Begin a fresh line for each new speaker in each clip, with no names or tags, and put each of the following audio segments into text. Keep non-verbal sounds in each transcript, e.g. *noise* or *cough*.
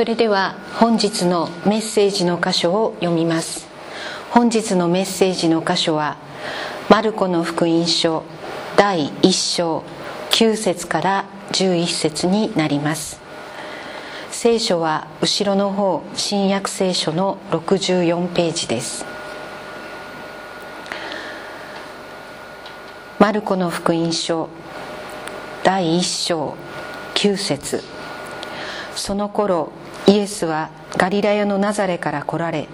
それでは本日のメッセージの箇所を読みます。本日のメッセージの箇所はマルコの福音書第1章9節から11節になります。聖書は後ろの方新約聖書の64ページです。マルコの福音書第1章9節。その頃イエスはガリラヤのナザレから来られ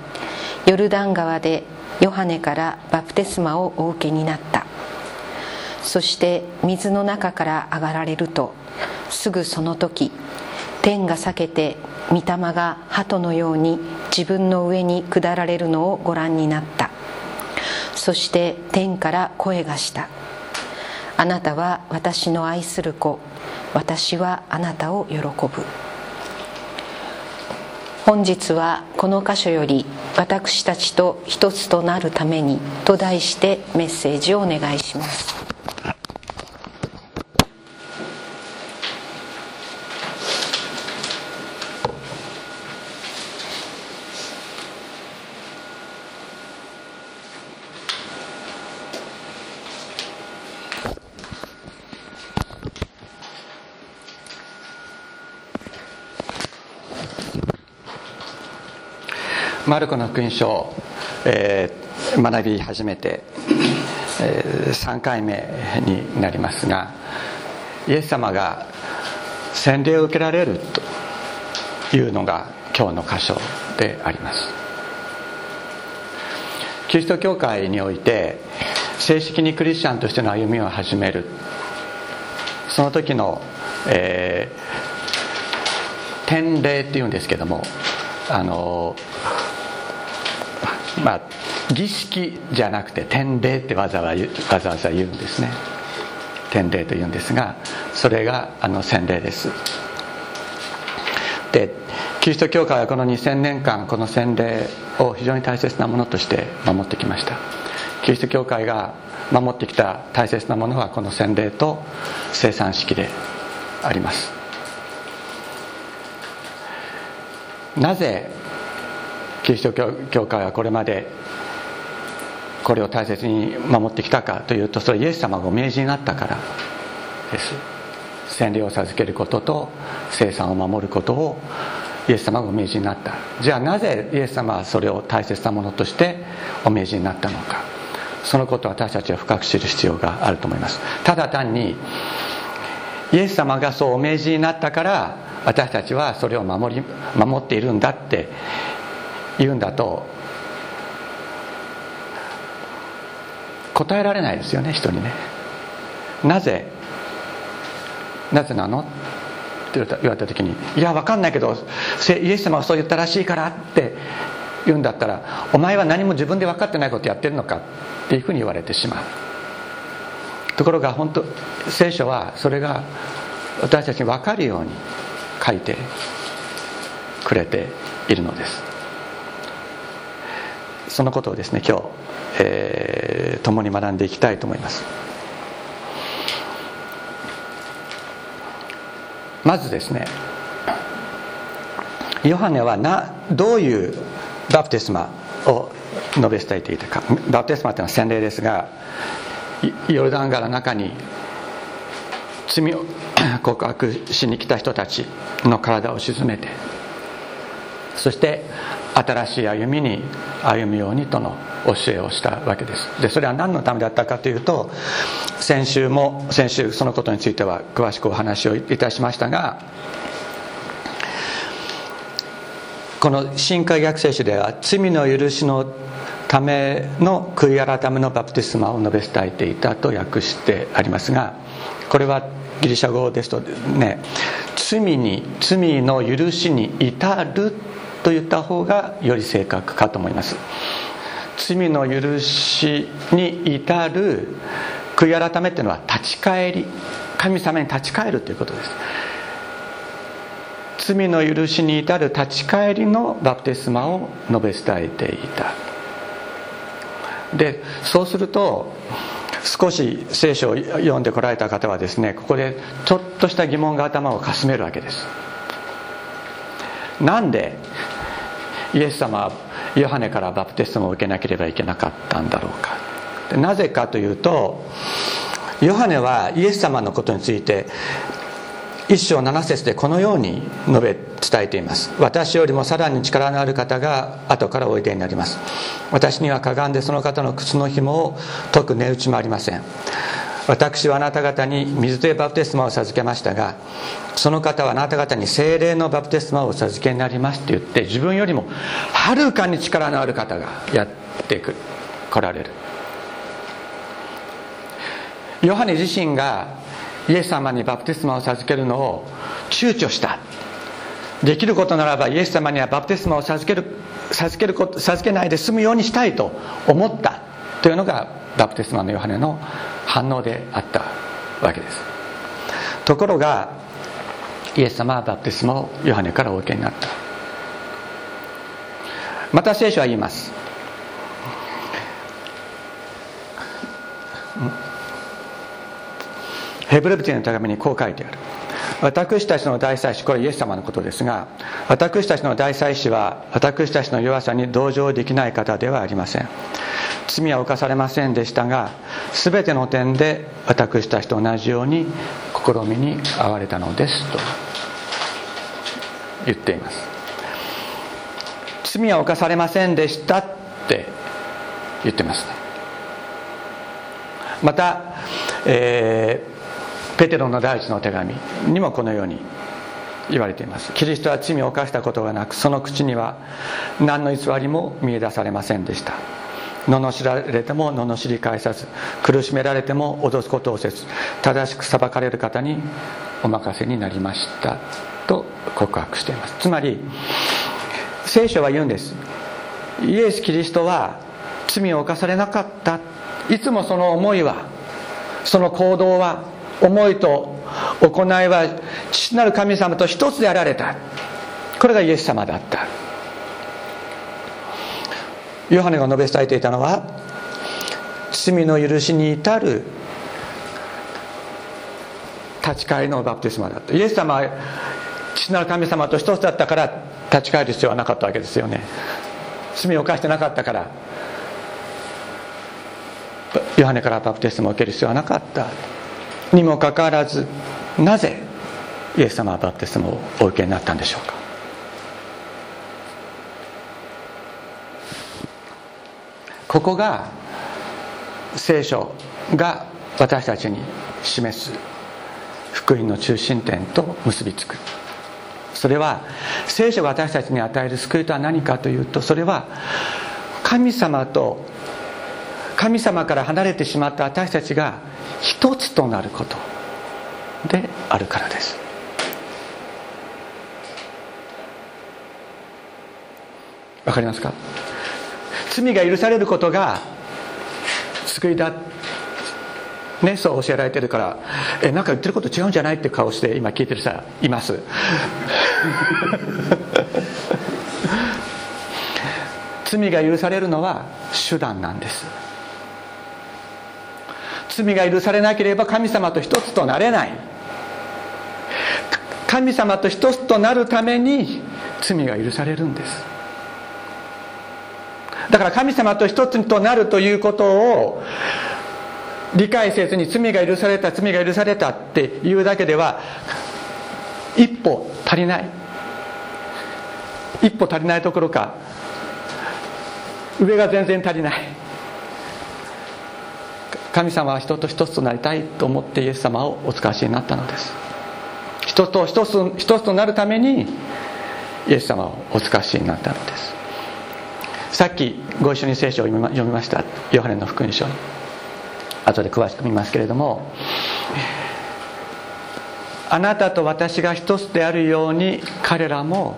ヨルダン川でヨハネからバプテスマをお受けになった。そして水の中から上がられるとすぐその時天が裂けて御霊が鳩のように自分の上に下られるのをご覧になった。そして天から声がしたあなたは私の愛する子。私はあなたを喜ぶ。本日はこの箇所より私たちと一つとなるためにと題してメッセージをお願いします。
マルコの福音書を、えー、学び始めて、えー、3回目になりますがイエス様が洗礼を受けられるというのが今日の箇所であります。キリスト教会において正式にクリスチャンとしての歩みを始める。その時の、えー、典礼っていうんですけどもあのまあ儀式じゃなくて典礼ってわざわわざわざ言うんですね。典礼というんですがそれがあの洗礼です。でキリスト教会はこの2000年間この洗礼を非常に大切なものとして守ってきました。キリスト教会が守ってきた大切なものはこの洗礼と生産式であります。なぜキリスト教会はこれまでこれを大切に守ってきたかというとそれイエス様がお命じになったからです。洗礼を授けることと生産を守ることをイエス様がお命じになった。じゃあなぜイエス様はそれを大切なものとしてお命じになったのか。そのことを私たちは深く知る必要があると思います。ただ単にイエス様がそうお命じになったから私たちはそれを守り守っているんだって言うんだと答えられないですよね人にね。なぜなぜなの？って言われた時に「いや分かんないけどイエス様はそう言ったらしいから」って言うんだったら「お前は何も自分で分かってないことやってるのか」っていうふうに言われてしまう。ところが本当聖書はそれが私たちに分かるように書いてくれているのです。そのことをですね今日、えー、共に学んでいきたいと思います。まずですねヨハネはなどういうバプテスマを述べ伝えていたか。バプテスマというのは洗礼ですがヨルダン川の中に罪を *clears throat* 告白しに来た人たちの体を沈めてそして新しい歩みに歩むようにとの教えをしたわけです。でそれは何のためだったかというと先週も先週そのことについては詳しくお話をいたしましたがこの新海学聖書では罪の許しのための悔い改めのバプテスマを述べ伝えていたと訳してありますがこれはギリシャ語ですとね罪に罪の許しに至ると言った方がより正確かと思います。罪の許しに至る悔い改めっていうのは立ち返り神様に立ち返るということです。罪の許しに至る立ち返りのバプテスマを述べ伝えていた。でそうすると少し聖書を読んでこられた方はですねここでちょっとした疑問が頭をかすめるわけです。なんでイエス様はヨハネからバプテスマを受けなければいけなかったんだろうか。なぜかというとヨハネはイエス様のことについて一章七節でこのように述べ伝えています。私よりもさらに力のある方が後からおいでになります。私にはかがんでその方の靴の紐を解く値打ちもありません。私はあなた方に水でバプテスマを授けましたがその方はあなた方に精霊のバプテスマを授けになりますって言って自分よりもはるかに力のある方がやってく来られる。ヨハネ自身がイエス様にバプテスマを授けるのを躊躇した。できることならばイエス様にはバプテスマを授ける授けること授けないで済むようにしたいと思った。というのがバプテスマのヨハネの反応であったわけです。ところがイエス様はバプテスマをヨハネからお受けになった。また聖書は言います。ヘブル人の手紙にこう書いてある私たちの大祭司これイエス様のことですが私たちの大祭司は私たちの弱さに同情できない方ではありません。罪は犯されませんでしたが全ての点で私たちと同じように試みに遭われたのですと。言っています。罪は犯されませんでしたって言ってますね。また、えーペテロの第一の手紙にもこのように言われています。キリストは罪を犯したことがなくその口には何の偽りも見いだされませんでした。罵られても罵り返さず苦しめられても脅すことをせず正しく裁かれる方にお任せになりましたと告白しています。つまり聖書は言うんです。イエス・キリストは罪を犯されなかった。いつもその思いはその行動は思いと行いは父なる神様と一つであられた。これがイエス様だった。ヨハネが述べ伝えていたのは罪の許しに至る立ち返りのバプテスマだった。イエス様は父なる神様と一つだったから立ち返る必要はなかったわけですよね。罪を犯してなかったからヨハネからバプテスマを受ける必要はなかった。にもかかわらずなぜイエス様はバプテスマをお受けになったんでしょうか？ここが聖書が私たちに示す福音の中心点と結びつく。それは聖書が私たちに与える救いとは何かというとそれは神様と神様から離れてしまった私たちが一つとなることであるからです。わかりますか？罪が許されることが救いだねそう教えられてるからえなんか言ってること違うんじゃないって顔して今聞いてる人います。*laughs* 罪が許されるのは手段なんです。罪が許されなければ神様と一つとなれない。神様と一つとなるために罪が許されるんです。だから神様と一つとなるということを理解せずに罪が許された罪が許されたっていうだけでは一歩足りない。一歩足りないところか上が全然足りない。神様は人と一つとなりたいと思ってイエス様をお使わしになったのです。人と一つ一つとなるためにイエス様をお使わしになったのです。さっきご一緒に聖書を読みましたヨハネの福音書。後で詳しく見ますけれどもあなたと私が一つであるように彼らも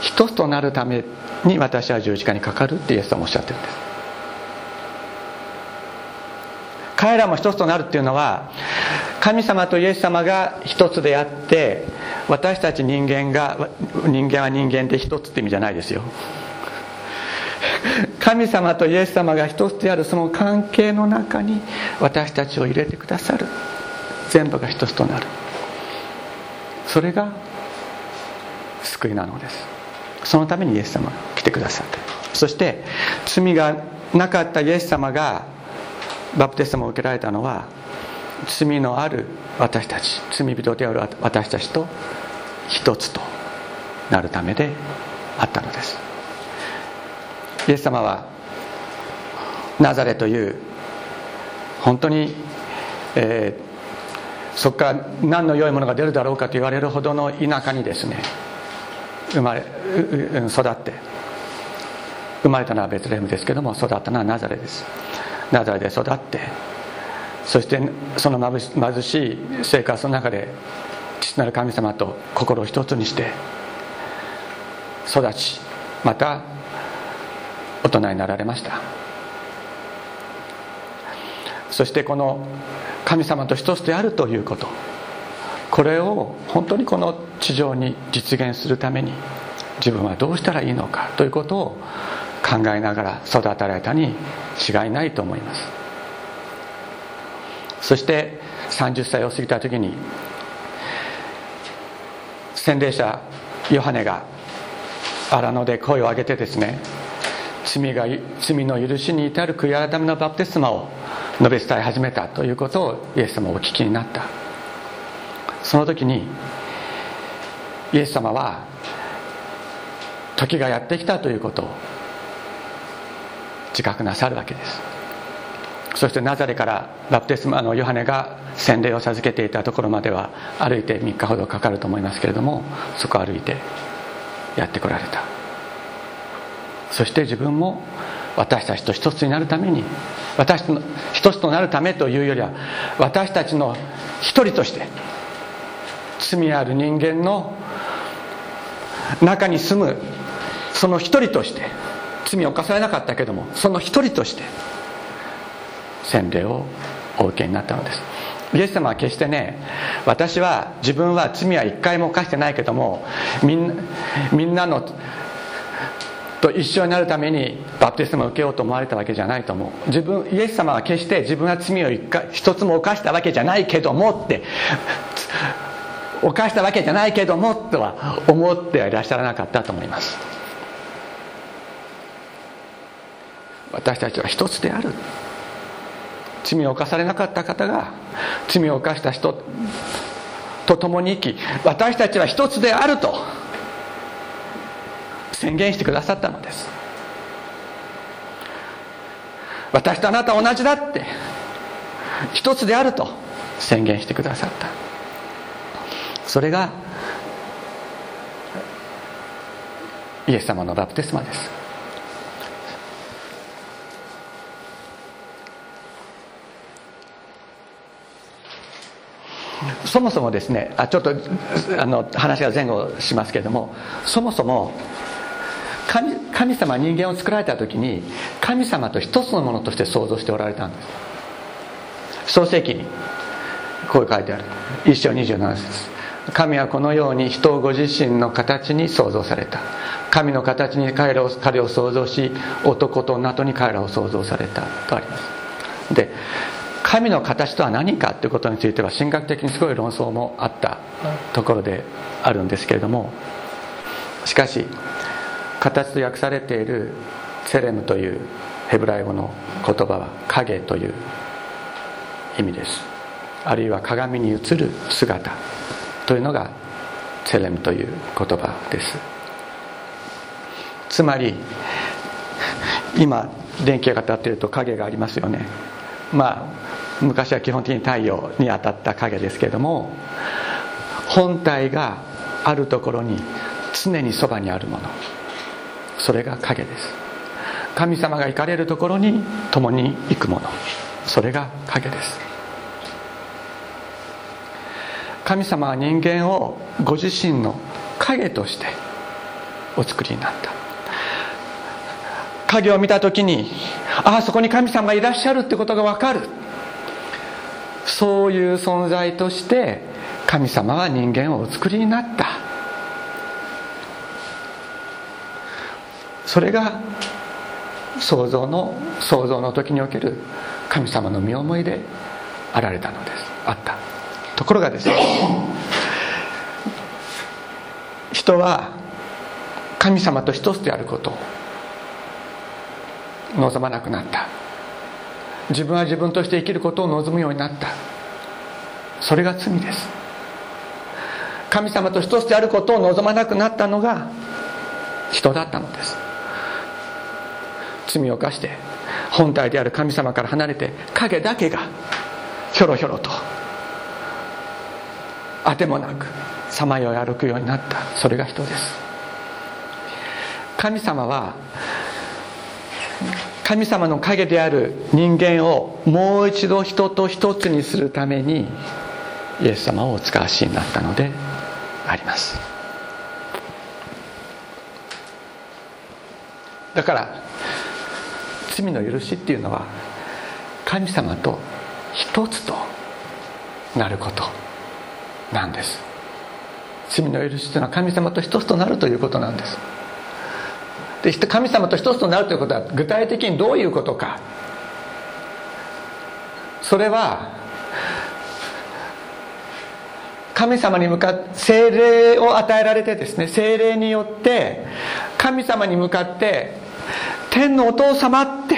一つとなるために私は十字架にかかるってイエス様おっしゃってるんです。彼らも一つとなるっていうのは神様とイエス様が一つであって私たち人間が人間は人間で一つって意味じゃないですよ。神様とイエス様が一つであるその関係の中に私たちを入れてくださる。全部が一つとなる。それが救いなのです。そのためにイエス様が来てくださった。そして罪がなかったイエス様がバプテスマを受けられたのは罪のある私たち罪人である私たちと一つとなるためであったのです。イエス様はナザレという本当に、えー、そこから何の良いものが出るだろうかと言われるほどの田舎にですね生まれ育って生まれたのはベツレヘムですけども育ったのはナザレです。ナザレで育ってそしてその貧しい生活の中で父なる神様と心を一つにして育ちまた大人になられました。そしてこの神様と一つであるということ。これを本当にこの地上に実現するために自分はどうしたらいいのかということを考えながら育てられたに違いないと思います。そして30歳を過ぎた時に洗礼者ヨハネが荒野で声を上げてですね罪が罪の許しに至る悔い改めのバプテスマを述べ伝え始めたということをイエス様お聞きになった。その時にイエス様は時がやってきたということを自覚なさるわけです。そしてナザレからバプテスマのヨハネが洗礼を授けていたところまでは歩いて3日ほどかかると思いますけれどもそこを歩いてやってこられた。そして自分も私たちと一つになるために私と一つとなるためというよりは私たちの一人として罪ある人間の中に住むその一人として罪を犯されなかったけどもその一人として洗礼をお受けになったのです。イエス様は決してね私は自分は罪は一回も犯してないけどもみんなみんなのと一緒になるためにバプテスマを受けようと思われたわけじゃないと思う。自分イエス様は決して自分は罪を一回一つも犯したわけじゃないけどもって犯したわけじゃないけどもとは思ってはいらっしゃらなかったと思います。私たちは一つである。罪を犯されなかった方が罪を犯した人と共に生き私たちは一つであると宣言してくださったのです。私とあなたは同じだって一つであると宣言してくださった。それがイエス様のバプテスマです。そもそもですねあちょっとあの話が前後しますけれどもそもそも神神様人間を作られた時に神様と一つのものとして創造しておられたんです。創世記にこう書いてある。一章27節。神はこのように人をご自身の形に創造された。神の形に彼らを彼を創造し男と女とに彼らを創造された。とあります。で神の形とは何かということについては神学的にすごい論争もあったところであるんですけれどもしかし形と訳されているセレムというヘブライ語の言葉は影という意味です。あるいは鏡に映る姿というのがセレムという言葉です。つまり今電気が当たっていると影がありますよね。まあ昔は基本的に太陽に当たった影ですけれども本体があるところに常にそばにあるもの。それが影です。神様が行かれるところに共に行くもの。それが影です。神様は人間をご自身の影としてお作りになった。影を見た時にああそこに神様がいらっしゃるってことが分かる。そういう存在として神様は人間をお作りになった。それが創造の創造の時における神様の身思いであられたのです。あったところがですね *laughs* 人は神様と一つであることを望まなくなった自分は自分として生きることを望むようになった。それが罪です。神様と一つであることを望まなくなったのが人だったのです。罪を犯して本体である神様から離れて影だけがひょろひょろとあてもなくさまよい歩くようになった。それが人です。神様は神様の影である人間をもう一度人と一つにするためにイエス様をお使わしになったのであります。だから罪の許しっていうのは神様と一つとなることなんです。罪の許しというのは神様と一つとなるということなんです。で神様と一つとなるということは具体的にどういうことか。それは神様に向かって精霊を与えられてですね精霊によって神様に向かって天のお父様って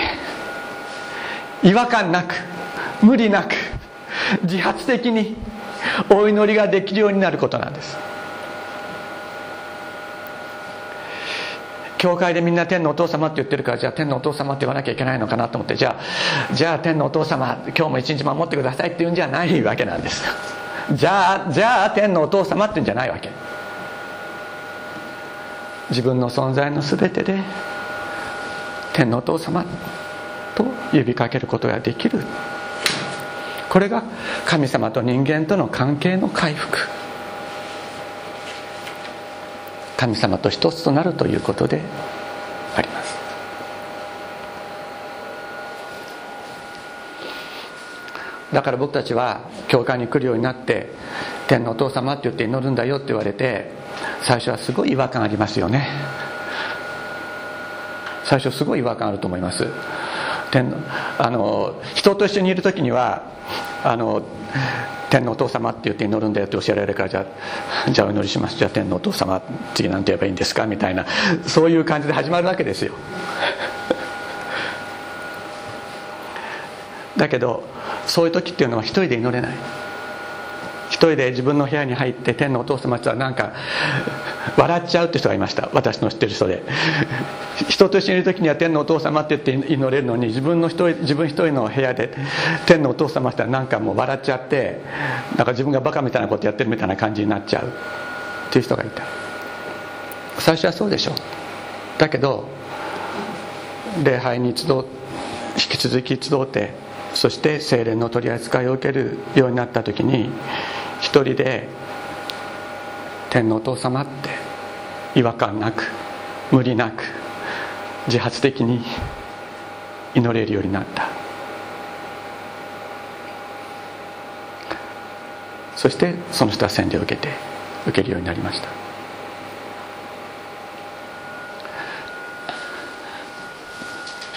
違和感なく無理なく自発的にお祈りができるようになることなんです。教会でみんな天のお父様って言ってるからじゃあ天のお父様って言わなきゃいけないのかなと思ってじゃあじゃあ天のお父様今日も一日守ってくださいって言うんじゃないわけなんです。じゃあじゃあ天のお父様って言うんじゃないわけ。自分の存在の全てで天のお父様と呼びかけることができる。これが神様と人間との関係の回復。神様と一つとなるということであります。だから僕たちは教会に来るようになって天のお父様って言って祈るんだよって言われて最初はすごい違和感ありますよね。最初すごい違和感あると思います。天のあの人と一緒にいる時にはあの天皇お父様って言って祈るんだよって教えられるからじゃあじゃあお祈りします。じゃあ天皇お父様次何て言えばいいんですか？みたいな *laughs* そういう感じで始まるわけですよ。だけどそういう時っていうのは一人で祈れない。一人で自分の部屋に入って天のお父様ってなんか笑っちゃうって人がいました。私の知ってる人で。人と一緒にいる時には天のお父様って言って祈れるのに自分の一人自分一人の部屋で天のお父様ってなんかもう笑っちゃってなんか自分がバカみたいなことやってるみたいな感じになっちゃう。っていう人がいた。最初はそうでしょだけど礼拝に集引き続き集ってそして精霊の取り扱いを受けるようになった時に一人で天のお父様って違和感なく無理なく自発的に祈れるようになった。そしてその人は洗礼を受けて受けるようになりました。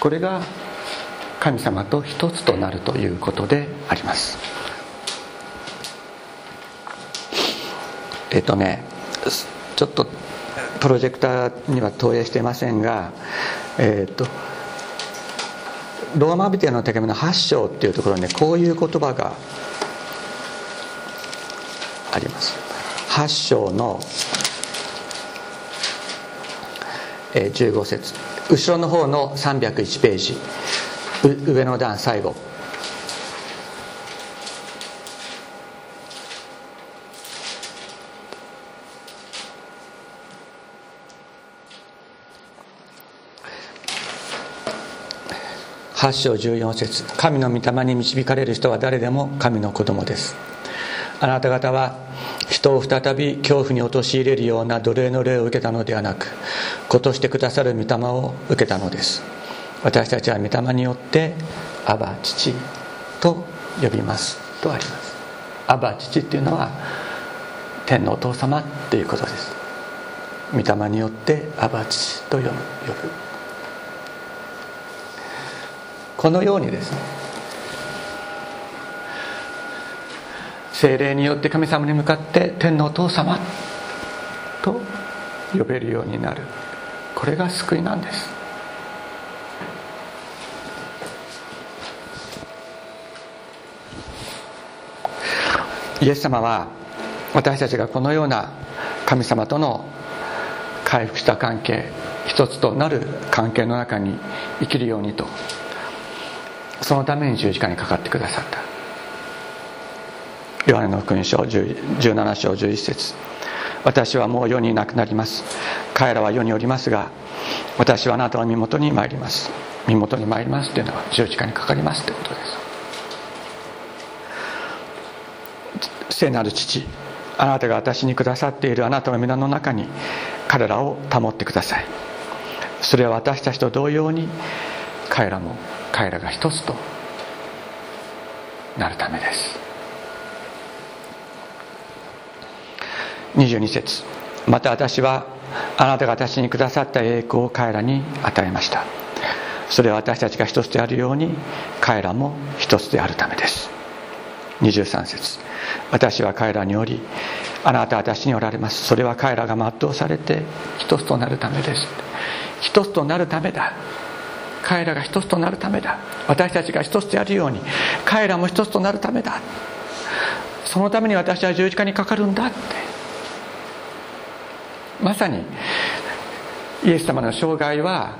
これが神様と一つとなるということでありますえっとねちょっとプロジェクターには投影していませんがえっとローマビテの手紙の8章っていうところに、ね、こういう言葉があります。8章の15節。後ろの方の301ページ。上の段最後。8章14節。神の御霊に導かれる人は誰でも神の子供です。あなた方は人を再び恐怖に陥れるような奴隷の霊を受けたのではなく子としてくださる御霊を受けたのです。私たちは御霊によって「アバ父」と呼びます。とあります。アバ父っていうのは天のお父様っていうことです。御霊によってアバ父と呼ぶ。このようにですね精霊によって神様に向かって天のお父様と呼べるようになる。これが救いなんです。イエス様は私たちがこのような神様との回復した関係一つとなる関係の中に生きるようにと。そのために十字架にかかってくださった。ヨハネの福音書17章11節。私はもう世にいなくなります。彼らは世におりますが私はあなたの身元に参ります。身元に参りますというのは十字架にかかりますということです。聖なる父あなたが私にくださっているあなたの皆の中に彼らを保ってください。それは私たちと同様に彼らも彼らが一つとなるためです。22節。また私はあなたが私にくださった栄光を彼らに与えました。それは私たちが一つであるように彼らも一つであるためです。23節。私は彼らにおりあなたは私におられます。それは彼らが全うされて一つとなるためです。一つとなるためだ。彼らが一つとなるためだ。私たちが一つであるように彼らも一つとなるためだ。そのために私は十字架にかかるんだって。まさにイエス様の生涯は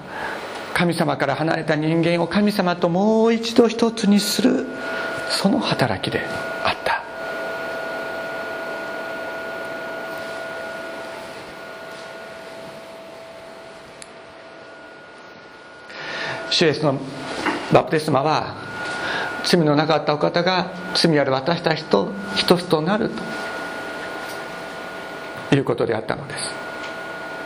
神様から離れた人間を神様ともう一度一つにするその働きであった。主イエスのバプテスマは罪のなかったお方が罪ある私たちと一つとなると。いうことであったのです。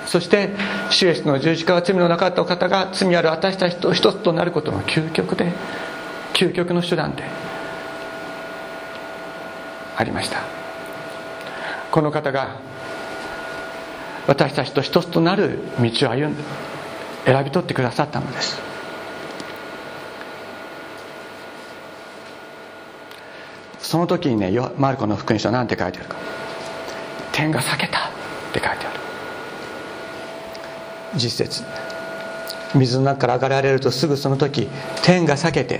そして主イエスの十字架は罪のなかったお方が罪ある私たちと一つとなることの究極で究極の手段でありました。この方が私たちと一つとなる道を歩んで選び取ってくださったのです。その時にねマルコの福音書何て書いてあるか。天が裂けた。って書いてある。実説水の中から上がられるとすぐその時天が裂けて、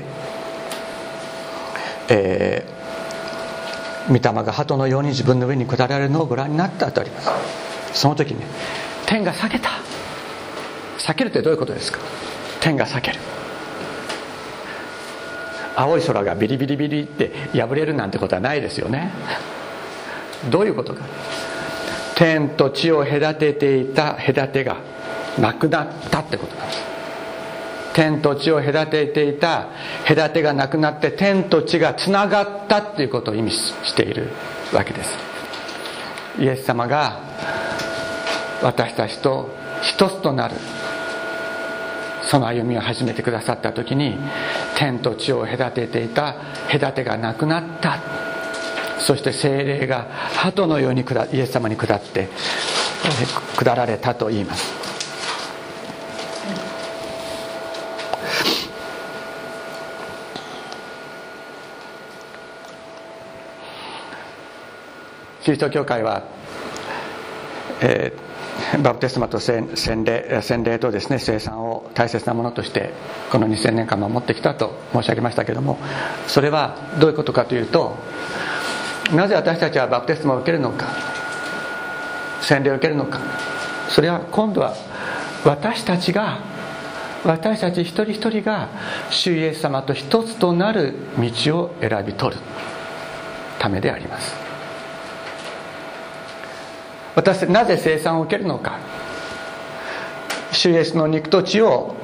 えー、御霊が鳩のように自分の上に下られるのをご覧になったとあります。その時にね天が裂けた。裂けるってどういうことですか？天が裂ける。青い空がビリビリビリって破れるなんてことはないですよね。どういうことか。天と地を隔てていた隔てがなくなったってことなんです。天と地を隔てていた隔てがなくなって天と地がつながったっていうことを意味しているわけです。イエス様が私たちと一つとなるその歩みを始めてくださった時に天と地を隔てていた隔てがなくなった。そして精霊が鳩のようにイエス様に下って下られたと言います。キリスト教会は、えー、バプテスマと洗礼洗礼とですね生産を大切なものとしてこの2000年間守ってきたと申し上げましたけどもそれはどういうことかというとなぜ私たちはバプテスマを受けるのか洗礼を受けるのかそれは今度は私たちが私たち一人一人が主イエス様と一つとなる道を選び取るためであります。私なぜ生産を受けるのか主イエスの肉と血を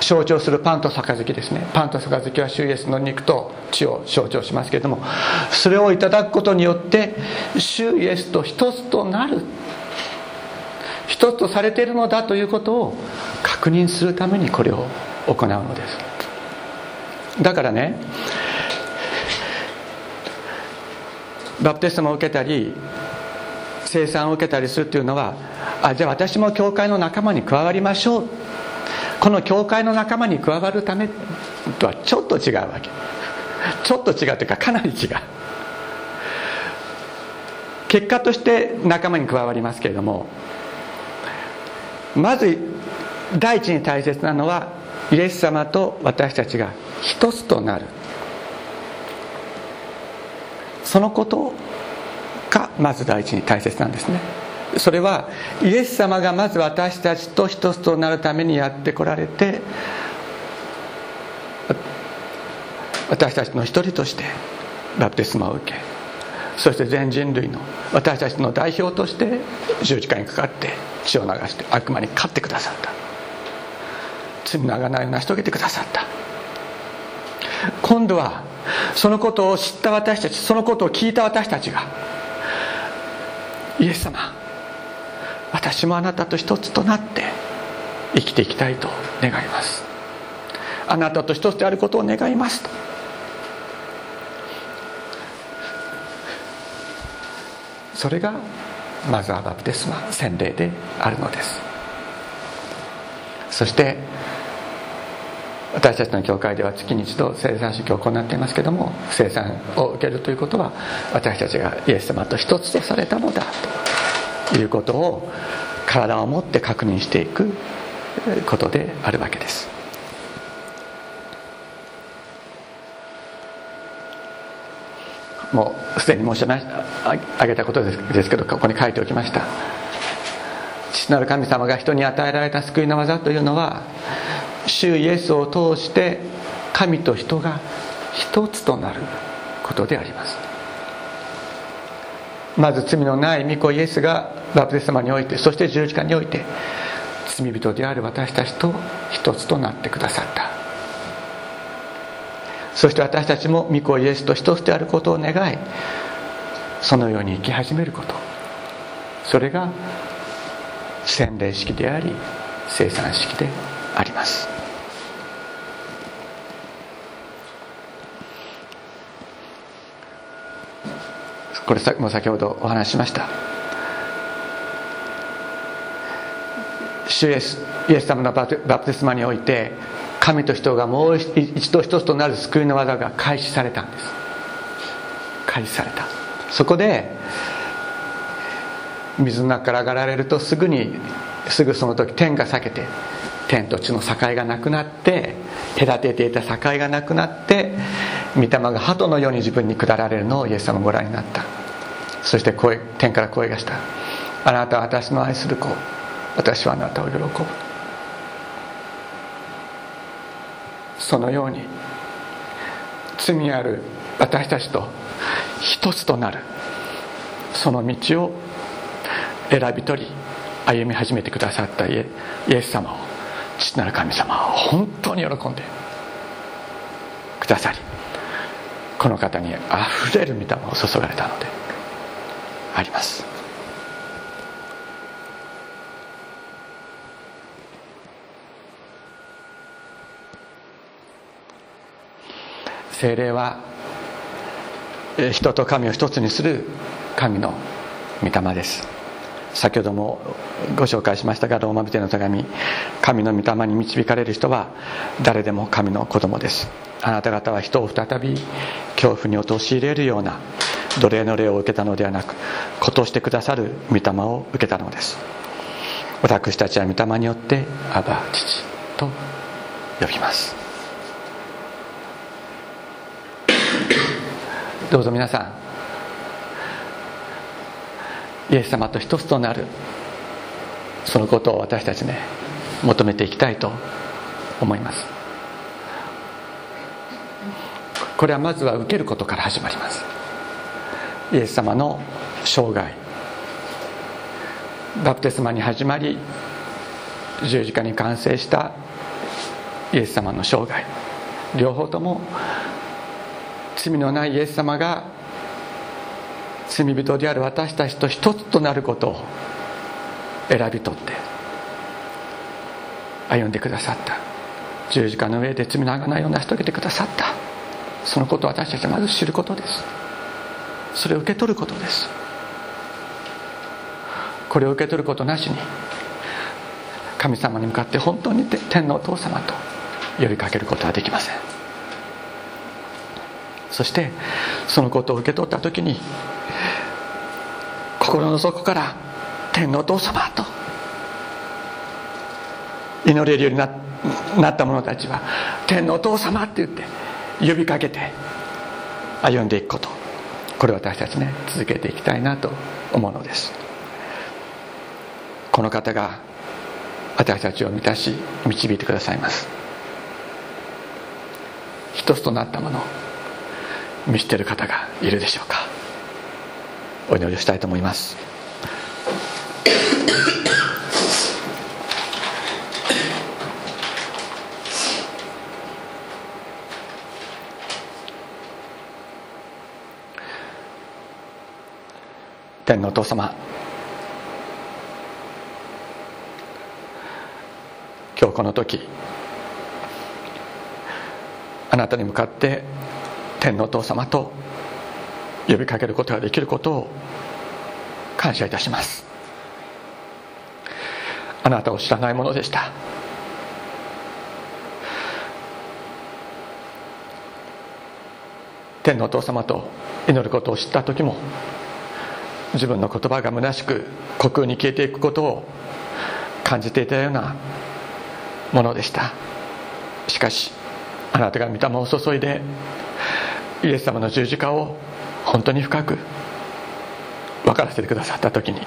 象徴するパンと杯ですね。パンと杯は主イエスの肉と血を象徴しますけれどもそれをいただくことによって主イエスと一つとなる一つとされているのだということを確認するためにこれを行うのです。だからねバプテスマを受けたり生産を受けたりするっていうのはあじゃあ私も教会の仲間に加わりましょう。この教会の仲間に加わるためとはちょっと違うわけ。ちょっと違うというかかなり違う。結果として仲間に加わりますけれどもまず第一に大切なのはイエス様と私たちが一つとなる。そのことがまず第一に大切なんですね。それはイエス様がまず私たちと一つとなるためにやってこられて私たちの一人としてバプテスマを受けそして全人類の私たちの代表として十字架にかかって血を流して悪魔に勝ってくださった。罪の贖いを成し遂げてくださった。今度はそのことを知った私たちそのことを聞いた私たちがイエス様私もあなたと一つとなって生きていきたいと願います。あなたと一つであることを願いますと。それがマザーバプテスマ洗礼であるのです。そして私たちの教会では月に一度生産式を行っていますけども生産を受けるということは私たちがイエス様と一つとされたのだと。いうことを体を持って確認していくことであるわけです。もうすでに申し上げたことですけどここに書いておきました。父なる神様が人に与えられた救いの技というのは主イエスを通して神と人が一つとなることであります。まず罪のない御子イエスがバプテスマにおいてそして十字架において罪人である私たちと一つとなってくださった。そして私たちも御子イエスと一つであることを願いそのように生き始めること。それが洗礼式であり生産式であります。これも先ほどお話ししました。主イエスイエス様のバプテスマにおいて神と人がもう一度一つとなる救いの技が開始されたんです。開始された。そこで水の中から上がられるとすぐにすぐその時天が裂けて天と地の境がなくなって隔てていた境がなくなって御霊が鳩のように自分に下られるのをイエス様ご覧になった。そして声天から声がした。あなたは私の愛する子。私はあなたを喜ぶ。そのように罪ある私たちと一つとなるその道を選び取り歩み始めてくださったイエス様を父なる神様は本当に喜んでくださりこの方にあふれる御霊を注がれたのであります。精霊は人と神を一つにする神の御霊です。先ほどもご紹介しましたがローマ人の手紙神の御霊に導かれる人は誰でも神の子供です。あなた方は人を再び恐怖に陥れるような奴隷の霊を受けたのではなく子としてくださる御霊を受けたのです。私たちは御霊によって「アバ父」と呼びます。どうぞ皆さんイエス様と一つとなるそのことを私たちね求めていきたいと思います。これはまずは受けることから始まります。イエス様の生涯。バプテスマに始まり十字架に完成したイエス様の生涯。両方とも罪のないイエス様が罪人である私たちと一つとなることを選び取って歩んでくださった。十字架の上で罪の贖いを成し遂げてくださった。そのことを私たちはまず知ることです。それを受け取ることです。これを受け取ることなしに神様に向かって本当に天のお父様と呼びかけることはできません。そしてそのことを受け取った時に心の底から天のお父様と祈れるようになった者たちは天のお父様って言って呼びかけて歩んでいくこと。これ私たちね続けていきたいなと思うのです。この方が私たちを満たし導いてくださいます。一つとなったものを見捨てる方がいるでしょうか。お祈りをしたいと思います。天のお父様今日この時あなたに向かって天のお父様と呼びかけることができることを感謝いたします。あなたを知らないものでした。天のお父様と祈ることを知った時も自分の言葉が虚しく虚空に消えていくことを感じていたようなものでした。しかしあなたが御霊を注いでイエス様の十字架を本当に深く分からせてくださった時に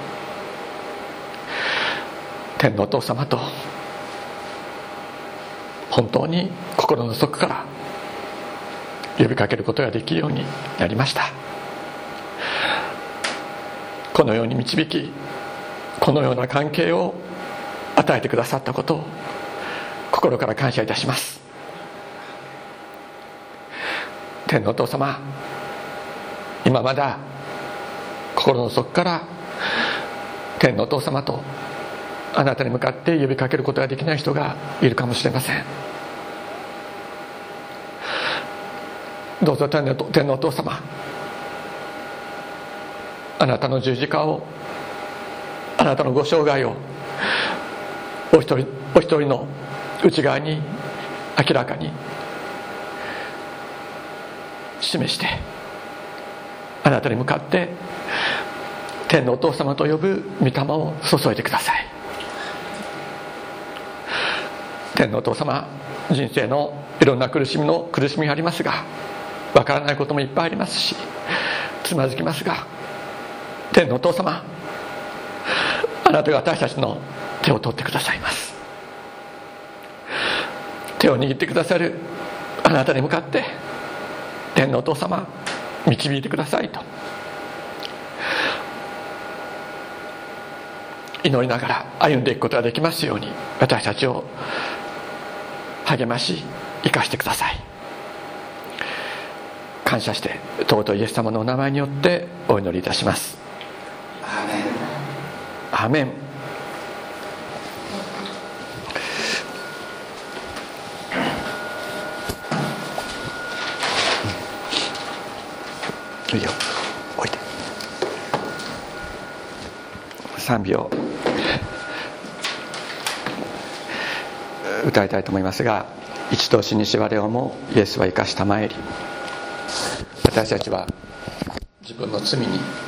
天のお父様と本当に心の底から呼びかけることができるようになりました。このように導きこのような関係を与えてくださったことを心から感謝いたします。天のお父様今まだ心の底から天のお父様とあなたに向かって呼びかけることができない人がいるかもしれません。どうぞ天の天のお父様あなたの十字架をあなたのご生涯をお一人お一人の内側に明らかに示してあなたに向かって天のお父様と呼ぶ御霊を注いでください。天のお父様人生のいろんな苦しみの苦しみがありますがわからないこともいっぱいありますしつまずきますが天のお父様あなたが私たちの手を取ってくださいます。手を握ってくださるあなたに向かって天のお父様導いてくださいと。祈りながら歩んでいくことができますように私たちを励まし生かしてください。感謝して尊いイエス様のお名前によってお祈りいたします。アメンいいよ置いて賛美を歌いたいと思いますが一度死にしわれをもイエスは生かしたまえり。私たちは自分の罪に